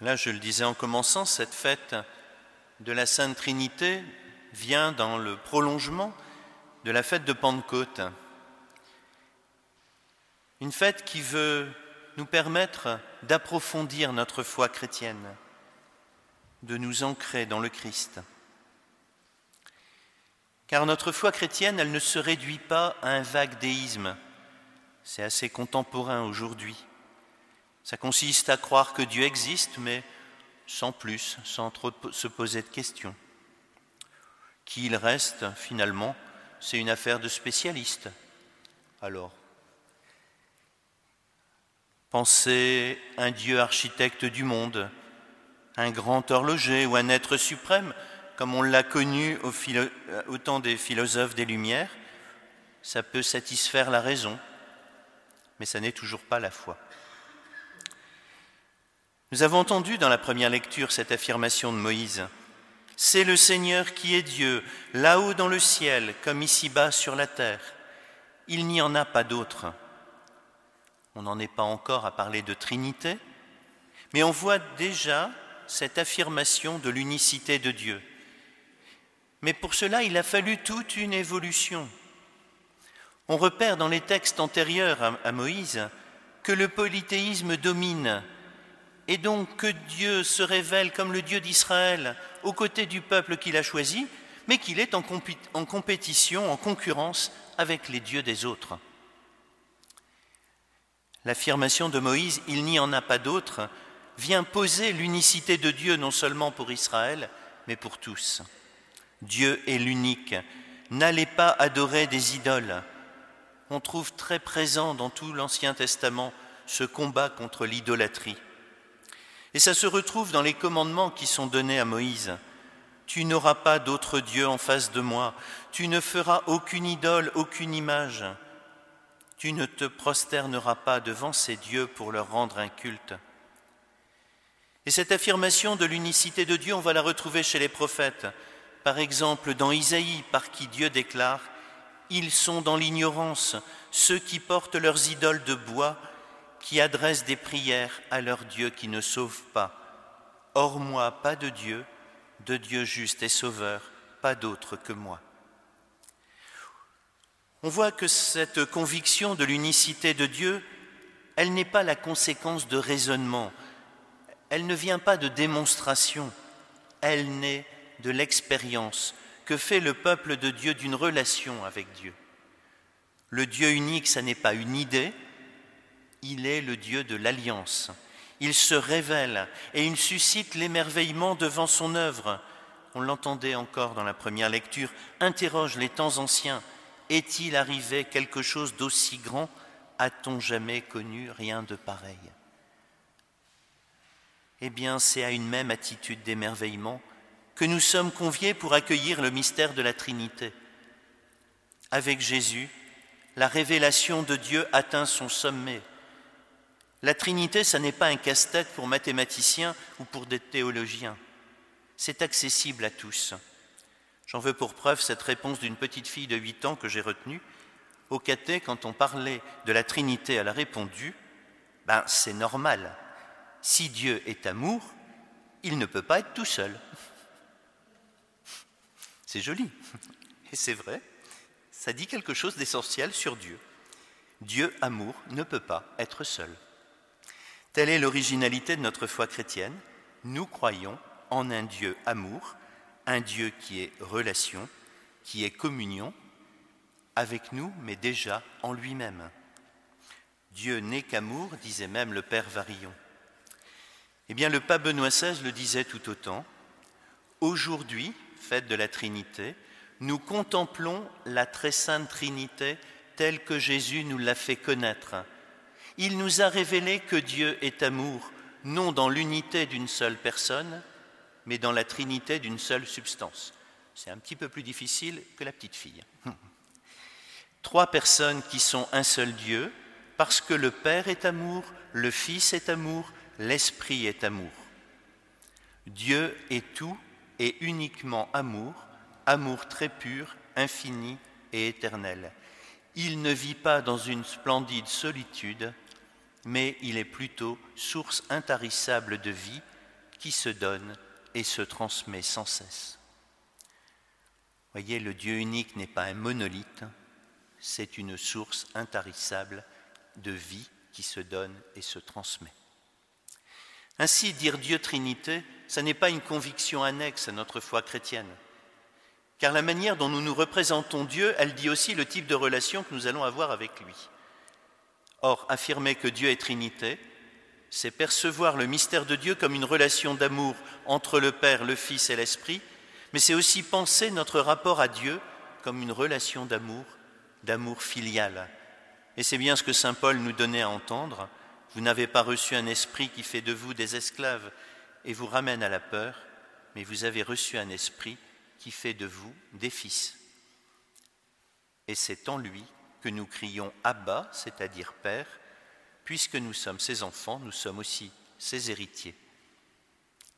Là, je le disais en commençant, cette fête de la Sainte Trinité vient dans le prolongement de la fête de Pentecôte. Une fête qui veut nous permettre d'approfondir notre foi chrétienne, de nous ancrer dans le Christ. Car notre foi chrétienne, elle ne se réduit pas à un vague déisme. C'est assez contemporain aujourd'hui. Ça consiste à croire que Dieu existe, mais sans plus, sans trop se poser de questions. Qui il reste, finalement, c'est une affaire de spécialistes. Alors, pensez un Dieu architecte du monde, un grand horloger ou un être suprême, comme on l'a connu au, au temps des philosophes des Lumières, ça peut satisfaire la raison, mais ça n'est toujours pas la foi. Nous avons entendu dans la première lecture cette affirmation de Moïse. C'est le Seigneur qui est Dieu, là-haut dans le ciel, comme ici-bas sur la terre. Il n'y en a pas d'autre. On n'en est pas encore à parler de Trinité, mais on voit déjà cette affirmation de l'unicité de Dieu. Mais pour cela, il a fallu toute une évolution. On repère dans les textes antérieurs à Moïse que le polythéisme domine et donc que Dieu se révèle comme le Dieu d'Israël aux côtés du peuple qu'il a choisi, mais qu'il est en, compétition, en concurrence avec les dieux des autres. L'affirmation de Moïse, il n'y en a pas d'autre, vient poser l'unicité de Dieu non seulement pour Israël, mais pour tous. Dieu est l'unique. N'allez pas adorer des idoles. On trouve très présent dans tout l'Ancien Testament ce combat contre l'idolâtrie. Et ça se retrouve dans les commandements qui sont donnés à Moïse. Tu n'auras pas d'autre Dieu en face de moi, tu ne feras aucune idole, aucune image, tu ne te prosterneras pas devant ces dieux pour leur rendre un culte. Et cette affirmation de l'unicité de Dieu, on va la retrouver chez les prophètes. Par exemple, dans Isaïe, par qui Dieu déclare Ils sont dans l'ignorance, ceux qui portent leurs idoles de bois qui adressent des prières à leur Dieu qui ne sauve pas. Hors moi, pas de Dieu, de Dieu juste et sauveur, pas d'autre que moi. On voit que cette conviction de l'unicité de Dieu, elle n'est pas la conséquence de raisonnement, elle ne vient pas de démonstration, elle naît de l'expérience que fait le peuple de Dieu d'une relation avec Dieu. Le Dieu unique, ça n'est pas une idée, il est le Dieu de l'alliance. Il se révèle et il suscite l'émerveillement devant son œuvre. On l'entendait encore dans la première lecture, interroge les temps anciens. Est-il arrivé quelque chose d'aussi grand? A-t-on jamais connu rien de pareil? Eh bien, c'est à une même attitude d'émerveillement que nous sommes conviés pour accueillir le mystère de la Trinité. Avec Jésus, la révélation de Dieu atteint son sommet. La Trinité, ça n'est pas un casse-tête pour mathématiciens ou pour des théologiens. C'est accessible à tous. J'en veux pour preuve cette réponse d'une petite fille de 8 ans que j'ai retenue. Au caté, quand on parlait de la Trinité, elle a répondu Ben, c'est normal. Si Dieu est amour, il ne peut pas être tout seul. C'est joli. Et c'est vrai, ça dit quelque chose d'essentiel sur Dieu. Dieu amour ne peut pas être seul. Telle est l'originalité de notre foi chrétienne. Nous croyons en un Dieu amour, un Dieu qui est relation, qui est communion avec nous, mais déjà en lui-même. Dieu n'est qu'amour, disait même le Père Varillon. Eh bien, le pape Benoît XVI le disait tout autant. Aujourd'hui, fête de la Trinité, nous contemplons la très sainte Trinité telle que Jésus nous l'a fait connaître il nous a révélé que Dieu est amour, non dans l'unité d'une seule personne, mais dans la trinité d'une seule substance. C'est un petit peu plus difficile que la petite fille. Trois personnes qui sont un seul Dieu, parce que le Père est amour, le Fils est amour, l'Esprit est amour. Dieu est tout et uniquement amour, amour très pur, infini et éternel. Il ne vit pas dans une splendide solitude, mais il est plutôt source intarissable de vie, qui se donne et se transmet sans cesse. Voyez, le Dieu unique n'est pas un monolithe, c'est une source intarissable de vie qui se donne et se transmet. Ainsi, dire Dieu Trinité, ce n'est pas une conviction annexe à notre foi chrétienne, car la manière dont nous nous représentons Dieu, elle dit aussi le type de relation que nous allons avoir avec lui. Or, affirmer que Dieu est Trinité, c'est percevoir le mystère de Dieu comme une relation d'amour entre le Père, le Fils et l'Esprit, mais c'est aussi penser notre rapport à Dieu comme une relation d'amour, d'amour filial. Et c'est bien ce que Saint Paul nous donnait à entendre. Vous n'avez pas reçu un esprit qui fait de vous des esclaves et vous ramène à la peur, mais vous avez reçu un esprit qui fait de vous des fils. Et c'est en lui que nous crions Abba, c'est-à-dire Père, puisque nous sommes ses enfants, nous sommes aussi ses héritiers,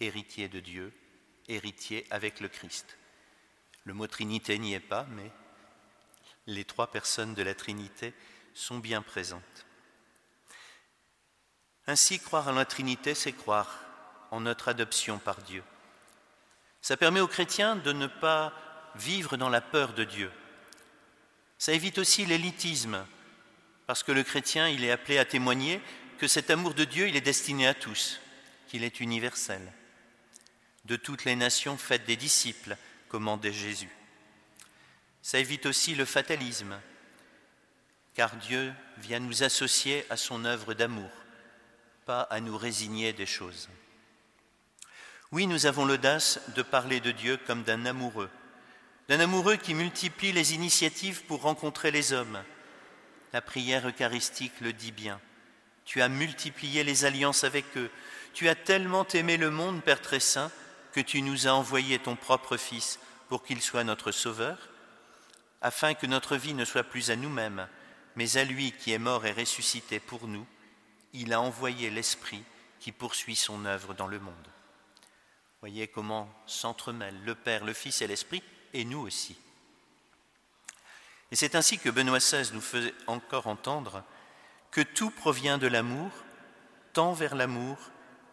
héritiers de Dieu, héritiers avec le Christ. Le mot Trinité n'y est pas, mais les trois personnes de la Trinité sont bien présentes. Ainsi, croire en la Trinité, c'est croire en notre adoption par Dieu. Ça permet aux chrétiens de ne pas vivre dans la peur de Dieu. Ça évite aussi l'élitisme, parce que le chrétien, il est appelé à témoigner que cet amour de Dieu, il est destiné à tous, qu'il est universel. De toutes les nations, faites des disciples, commandait Jésus. Ça évite aussi le fatalisme, car Dieu vient nous associer à son œuvre d'amour, pas à nous résigner des choses. Oui, nous avons l'audace de parler de Dieu comme d'un amoureux, d'un amoureux qui multiplie les initiatives pour rencontrer les hommes. La prière eucharistique le dit bien. Tu as multiplié les alliances avec eux. Tu as tellement aimé le monde, Père très saint, que tu nous as envoyé ton propre Fils pour qu'il soit notre Sauveur, afin que notre vie ne soit plus à nous-mêmes, mais à lui qui est mort et ressuscité pour nous, il a envoyé l'Esprit qui poursuit son œuvre dans le monde. Voyez comment s'entremêlent le Père, le Fils et l'Esprit, et nous aussi. Et c'est ainsi que Benoît XVI nous faisait encore entendre que tout provient de l'amour, tend vers l'amour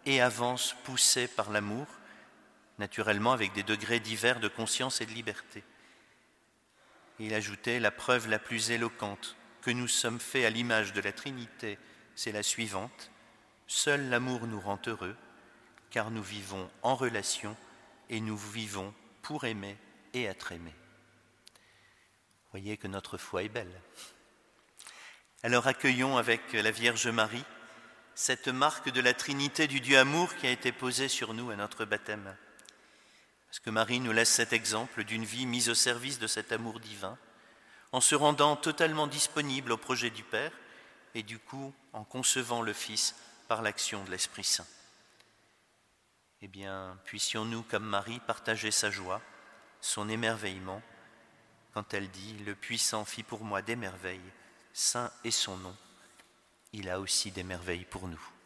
et avance poussé par l'amour, naturellement avec des degrés divers de conscience et de liberté. il ajoutait la preuve la plus éloquente que nous sommes faits à l'image de la Trinité, c'est la suivante. Seul l'amour nous rend heureux, car nous vivons en relation et nous vivons pour aimer et être aimés. Voyez que notre foi est belle. Alors accueillons avec la Vierge Marie cette marque de la Trinité du Dieu amour qui a été posée sur nous à notre baptême. Parce que Marie nous laisse cet exemple d'une vie mise au service de cet amour divin, en se rendant totalement disponible au projet du Père et du coup en concevant le Fils par l'action de l'Esprit Saint. Eh bien, puissions-nous, comme Marie, partager sa joie, son émerveillement, quand elle dit ⁇ Le puissant fit pour moi des merveilles, saint est son nom, il a aussi des merveilles pour nous ⁇